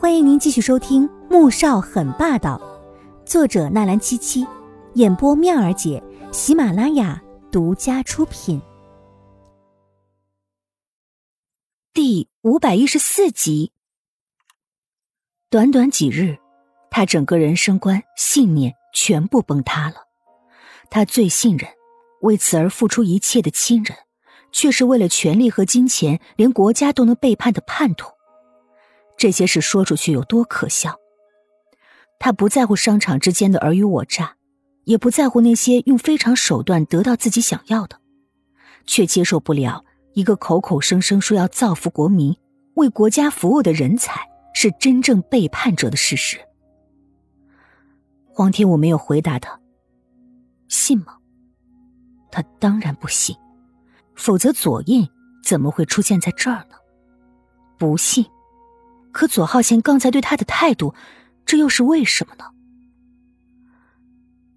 欢迎您继续收听《穆少很霸道》，作者纳兰七七，演播妙儿姐，喜马拉雅独家出品。第五百一十四集。短短几日，他整个人生观、信念全部崩塌了。他最信任、为此而付出一切的亲人，却是为了权力和金钱，连国家都能背叛的叛徒。这些事说出去有多可笑？他不在乎商场之间的尔虞我诈，也不在乎那些用非常手段得到自己想要的，却接受不了一个口口声声说要造福国民、为国家服务的人才是真正背叛者的事实。黄天武没有回答他，信吗？他当然不信，否则左印怎么会出现在这儿呢？不信。可左浩贤刚才对他的态度，这又是为什么呢？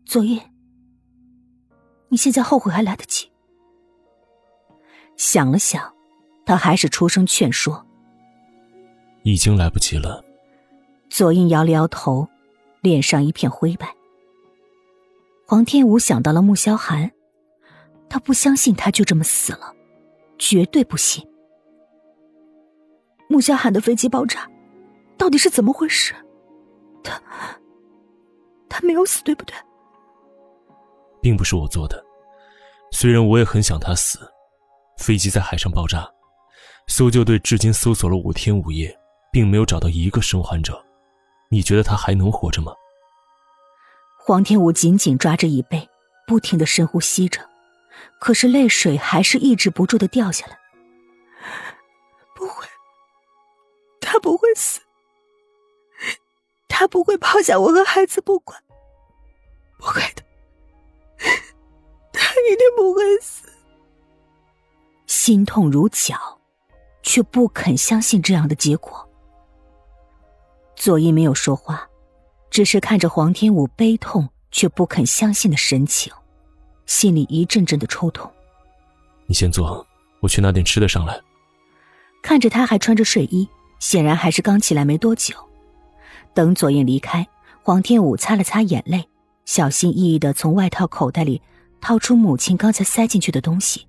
左印，你现在后悔还来得及。想了想，他还是出声劝说：“已经来不及了。”左印摇了摇头，脸上一片灰白。黄天武想到了穆萧寒，他不相信他就这么死了，绝对不信。穆萧寒的飞机爆炸，到底是怎么回事？他他没有死，对不对？并不是我做的，虽然我也很想他死。飞机在海上爆炸，搜救队至今搜索了五天五夜，并没有找到一个生还者。你觉得他还能活着吗？黄天武紧紧抓着椅背，不停的深呼吸着，可是泪水还是抑制不住的掉下来。他不会死，他不会抛下我和孩子不管，不会的，他一定不会死。心痛如绞，却不肯相信这样的结果。左一没有说话，只是看着黄天武悲痛却不肯相信的神情，心里一阵阵的抽痛。你先坐，我去拿点吃的上来。看着他还穿着睡衣。显然还是刚起来没多久。等左印离开，黄天武擦了擦眼泪，小心翼翼的从外套口袋里掏出母亲刚才塞进去的东西。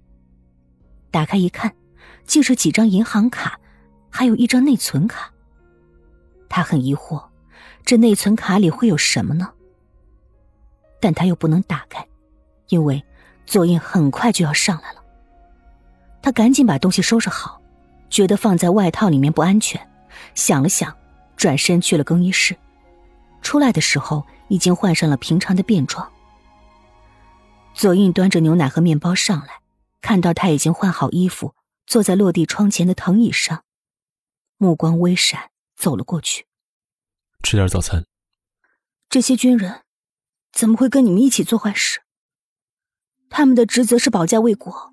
打开一看，竟是几张银行卡，还有一张内存卡。他很疑惑，这内存卡里会有什么呢？但他又不能打开，因为左印很快就要上来了。他赶紧把东西收拾好。觉得放在外套里面不安全，想了想，转身去了更衣室。出来的时候已经换上了平常的便装。左印端着牛奶和面包上来，看到他已经换好衣服，坐在落地窗前的藤椅上，目光微闪，走了过去。吃点早餐。这些军人怎么会跟你们一起做坏事？他们的职责是保家卫国，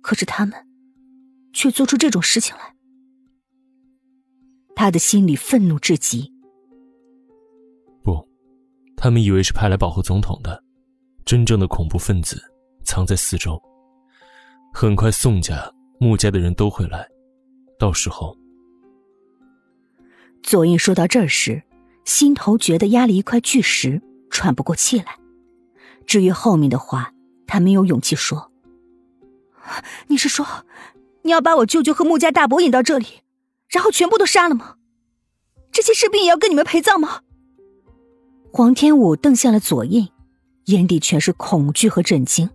可是他们……却做出这种事情来，他的心里愤怒至极。不，他们以为是派来保护总统的，真正的恐怖分子藏在四周。很快，宋家、穆家的人都会来，到时候……左印说到这儿时，心头觉得压了一块巨石，喘不过气来。至于后面的话，他没有勇气说。你是说？你要把我舅舅和穆家大伯引到这里，然后全部都杀了吗？这些士兵也要跟你们陪葬吗？黄天武瞪向了左印，眼底全是恐惧和震惊。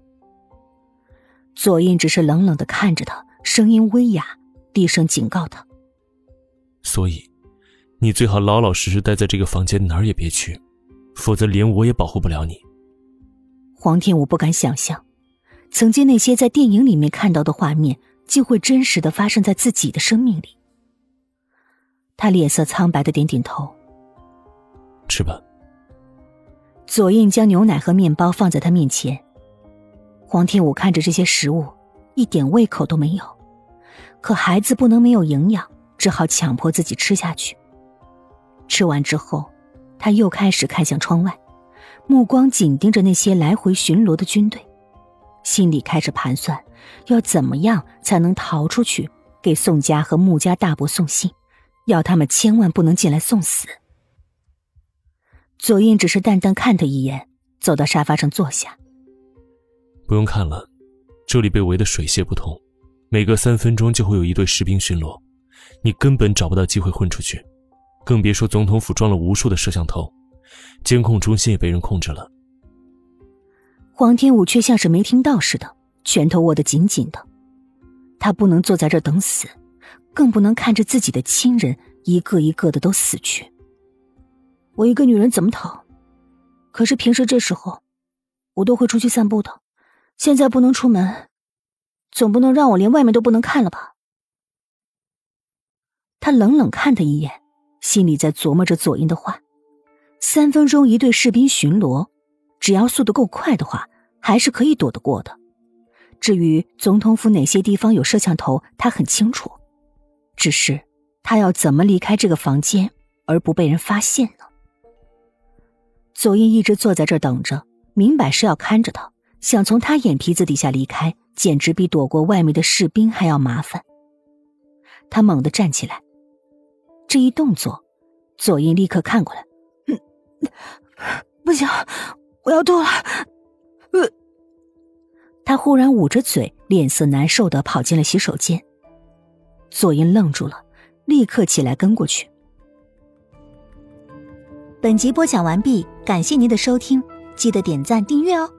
左印只是冷冷的看着他，声音微哑，低声警告他：“所以，你最好老老实实待在这个房间，哪儿也别去，否则连我也保护不了你。”黄天武不敢想象，曾经那些在电影里面看到的画面。竟会真实的发生在自己的生命里。他脸色苍白的点点头。吃吧。左印将牛奶和面包放在他面前。黄天武看着这些食物，一点胃口都没有。可孩子不能没有营养，只好强迫自己吃下去。吃完之后，他又开始看向窗外，目光紧盯着那些来回巡逻的军队，心里开始盘算。要怎么样才能逃出去，给宋家和穆家大伯送信，要他们千万不能进来送死。左印只是淡淡看他一眼，走到沙发上坐下。不用看了，这里被围得水泄不通，每隔三分钟就会有一队士兵巡逻，你根本找不到机会混出去，更别说总统府装了无数的摄像头，监控中心也被人控制了。黄天武却像是没听到似的，拳头握得紧紧的。他不能坐在这等死，更不能看着自己的亲人一个一个的都死去。我一个女人怎么逃？可是平时这时候，我都会出去散步的。现在不能出门，总不能让我连外面都不能看了吧？他冷冷看他一眼，心里在琢磨着左英的话：三分钟一队士兵巡逻，只要速度够快的话，还是可以躲得过的。至于总统府哪些地方有摄像头，他很清楚。只是他要怎么离开这个房间而不被人发现呢？左英一直坐在这儿等着，明摆是要看着他。想从他眼皮子底下离开，简直比躲过外面的士兵还要麻烦。他猛地站起来，这一动作，左英立刻看过来。嗯，不行，我要吐了。呃，他忽然捂着嘴，脸色难受的跑进了洗手间。左英愣住了，立刻起来跟过去。本集播讲完毕，感谢您的收听，记得点赞订阅哦。